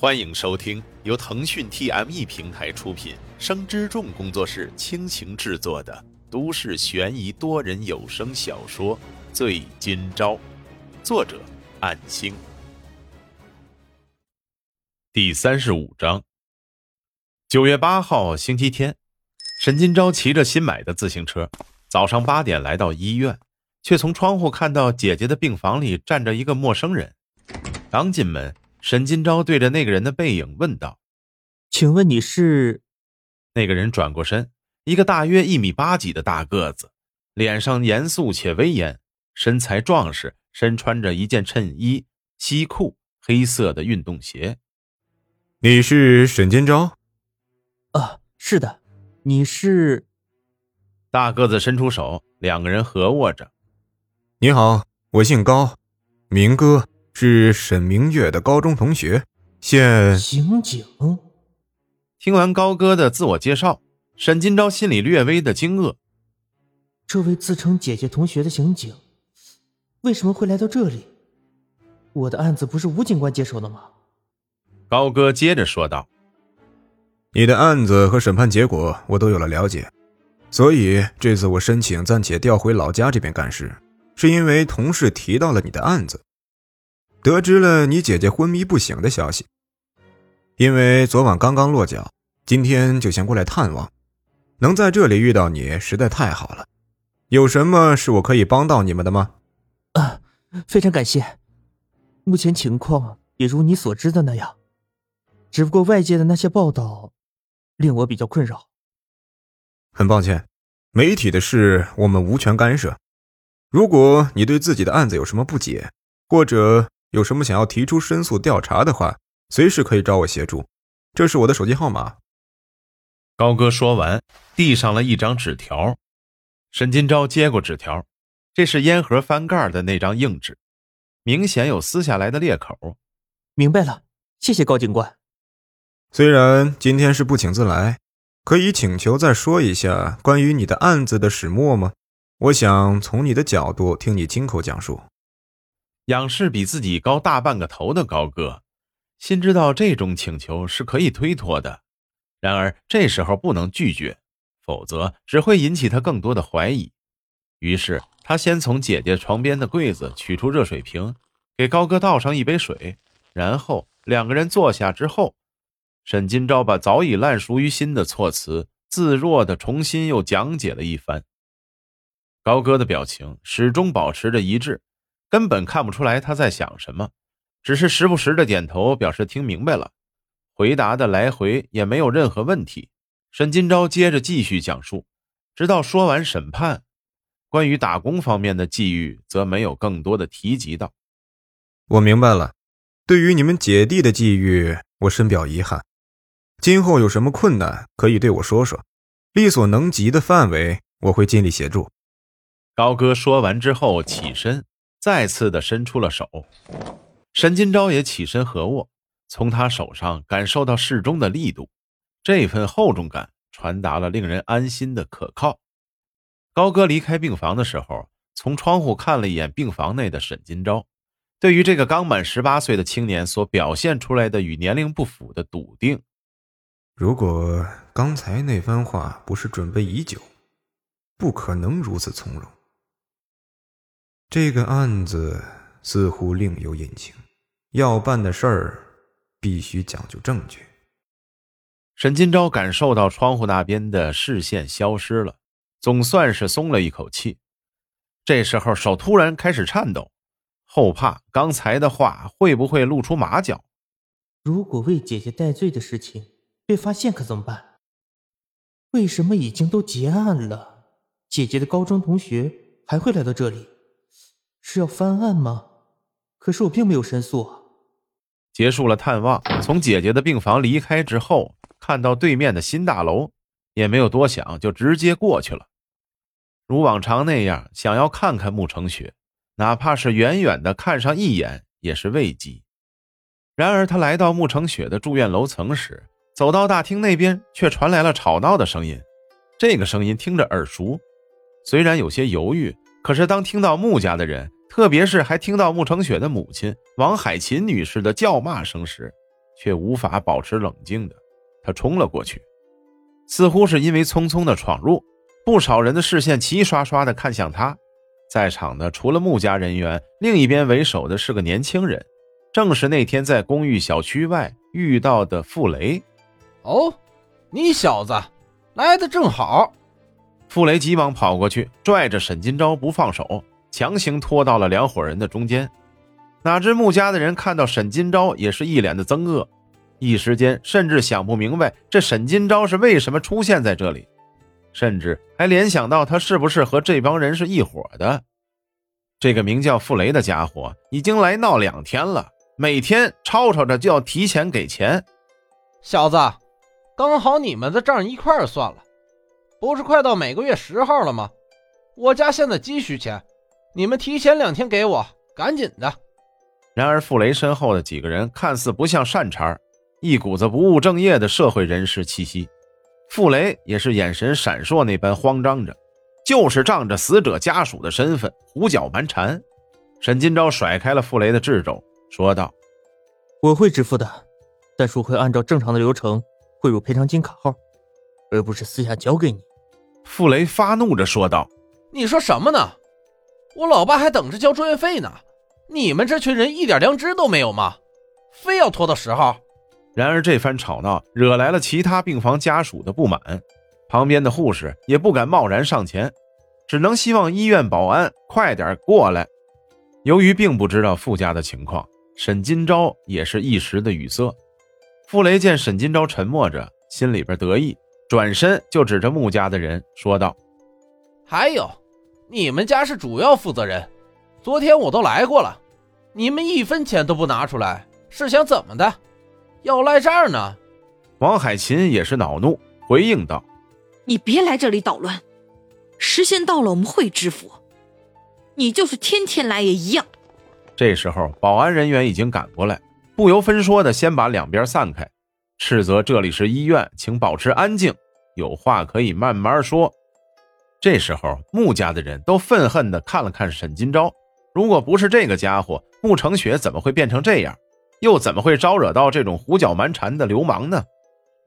欢迎收听由腾讯 TME 平台出品、生之众工作室倾情制作的都市悬疑多人有声小说《醉今朝》，作者：暗星。第三十五章。九月八号，星期天，沈今朝骑着新买的自行车，早上八点来到医院，却从窗户看到姐姐的病房里站着一个陌生人。刚进门。沈金钊对着那个人的背影问道：“请问你是？”那个人转过身，一个大约一米八几的大个子，脸上严肃且威严，身材壮实，身穿着一件衬衣、西裤、黑色的运动鞋。“你是沈金钊？”“啊，是的。”“你是？”大个子伸出手，两个人合握着。“你好，我姓高，明哥。”是沈明月的高中同学，现刑警。听完高歌的自我介绍，沈金钊心里略微的惊愕。这位自称姐姐同学的刑警，为什么会来到这里？我的案子不是吴警官接手的吗？高歌接着说道：“你的案子和审判结果我都有了了解，所以这次我申请暂且调回老家这边干事，是因为同事提到了你的案子。”得知了你姐姐昏迷不醒的消息，因为昨晚刚刚落脚，今天就先过来探望。能在这里遇到你，实在太好了。有什么是我可以帮到你们的吗？啊，非常感谢。目前情况也如你所知的那样，只不过外界的那些报道，令我比较困扰。很抱歉，媒体的事我们无权干涉。如果你对自己的案子有什么不解，或者……有什么想要提出申诉调查的话，随时可以找我协助。这是我的手机号码。高哥说完，递上了一张纸条。沈金钊接过纸条，这是烟盒翻盖的那张硬纸，明显有撕下来的裂口。明白了，谢谢高警官。虽然今天是不请自来，可以请求再说一下关于你的案子的始末吗？我想从你的角度听你亲口讲述。仰视比自己高大半个头的高哥，心知道这种请求是可以推脱的，然而这时候不能拒绝，否则只会引起他更多的怀疑。于是他先从姐姐床边的柜子取出热水瓶，给高哥倒上一杯水，然后两个人坐下之后，沈金钊把早已烂熟于心的措辞自若的重新又讲解了一番。高哥的表情始终保持着一致。根本看不出来他在想什么，只是时不时的点头表示听明白了，回答的来回也没有任何问题。沈金钊接着继续讲述，直到说完审判，关于打工方面的际遇则没有更多的提及到。我明白了，对于你们姐弟的际遇，我深表遗憾。今后有什么困难可以对我说说，力所能及的范围我会尽力协助。高哥说完之后起身。再次的伸出了手，沈金钊也起身合握，从他手上感受到适中的力度，这份厚重感传达了令人安心的可靠。高哥离开病房的时候，从窗户看了一眼病房内的沈金钊，对于这个刚满十八岁的青年所表现出来的与年龄不符的笃定，如果刚才那番话不是准备已久，不可能如此从容。这个案子似乎另有隐情，要办的事儿必须讲究证据。沈金钊感受到窗户那边的视线消失了，总算是松了一口气。这时候手突然开始颤抖，后怕刚才的话会不会露出马脚。如果为姐姐戴罪的事情被发现，可怎么办？为什么已经都结案了，姐姐的高中同学还会来到这里？是要翻案吗？可是我并没有申诉啊。结束了探望，从姐姐的病房离开之后，看到对面的新大楼，也没有多想，就直接过去了。如往常那样，想要看看慕成雪，哪怕是远远的看上一眼，也是慰藉。然而，他来到慕成雪的住院楼层时，走到大厅那边，却传来了吵闹的声音。这个声音听着耳熟，虽然有些犹豫，可是当听到穆家的人。特别是还听到穆成雪的母亲王海琴女士的叫骂声时，却无法保持冷静的，他冲了过去。似乎是因为匆匆的闯入，不少人的视线齐刷刷的看向他。在场的除了穆家人员，另一边为首的是个年轻人，正是那天在公寓小区外遇到的傅雷。哦，你小子来的正好。傅雷急忙跑过去，拽着沈金钊不放手，强行拖到了两伙人的中间。哪知穆家的人看到沈金钊也是一脸的憎恶，一时间甚至想不明白这沈金钊是为什么出现在这里。甚至还联想到他是不是和这帮人是一伙的。这个名叫傅雷的家伙已经来闹两天了，每天吵吵着就要提前给钱。小子，刚好你们的账一块算了，不是快到每个月十号了吗？我家现在急需钱，你们提前两天给我，赶紧的。然而傅雷身后的几个人看似不像善茬，一股子不务正业的社会人士气息。傅雷也是眼神闪烁那般慌张着，就是仗着死者家属的身份胡搅蛮缠。沈金钊甩开了傅雷的掣肘，说道：“我会支付的，但是我会按照正常的流程汇入赔偿金卡号，而不是私下交给你。”傅雷发怒着说道：“你说什么呢？我老爸还等着交住院费呢，你们这群人一点良知都没有吗？非要拖到十号？”然而这番吵闹惹来了其他病房家属的不满，旁边的护士也不敢贸然上前，只能希望医院保安快点过来。由于并不知道傅家的情况，沈金钊也是一时的语塞。傅雷见沈金钊沉默着，心里边得意，转身就指着穆家的人说道：“还有，你们家是主要负责人，昨天我都来过了，你们一分钱都不拿出来，是想怎么的？”要赖账呢？王海琴也是恼怒，回应道：“你别来这里捣乱，时限到了我们会支付，你就是天天来也一样。”这时候，保安人员已经赶过来，不由分说的先把两边散开，斥责这里是医院，请保持安静，有话可以慢慢说。这时候，穆家的人都愤恨的看了看沈金钊，如果不是这个家伙，穆成雪怎么会变成这样？又怎么会招惹到这种胡搅蛮缠的流氓呢？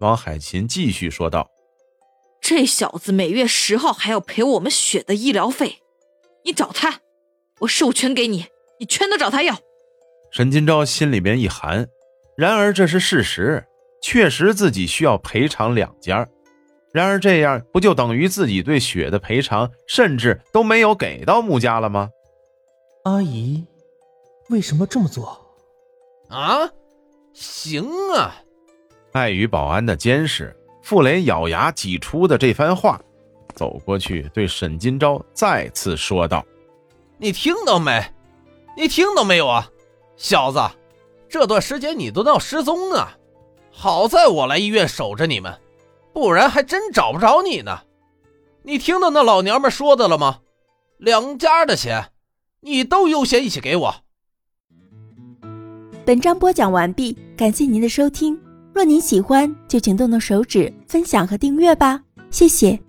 王海琴继续说道：“这小子每月十号还要赔我们雪的医疗费，你找他，我授权给你，你全都找他要。”沈金钊心里边一寒，然而这是事实，确实自己需要赔偿两家。然而这样不就等于自己对雪的赔偿甚至都没有给到穆家了吗？阿姨，为什么这么做？啊，行啊！碍于保安的监视，傅雷咬牙挤出的这番话，走过去对沈金钊再次说道：“你听到没？你听到没有啊，小子！这段时间你都闹失踪啊！好在我来医院守着你们，不然还真找不着你呢。你听到那老娘们说的了吗？两家的钱，你都优先一起给我。”本章播讲完毕，感谢您的收听。若您喜欢，就请动动手指分享和订阅吧，谢谢。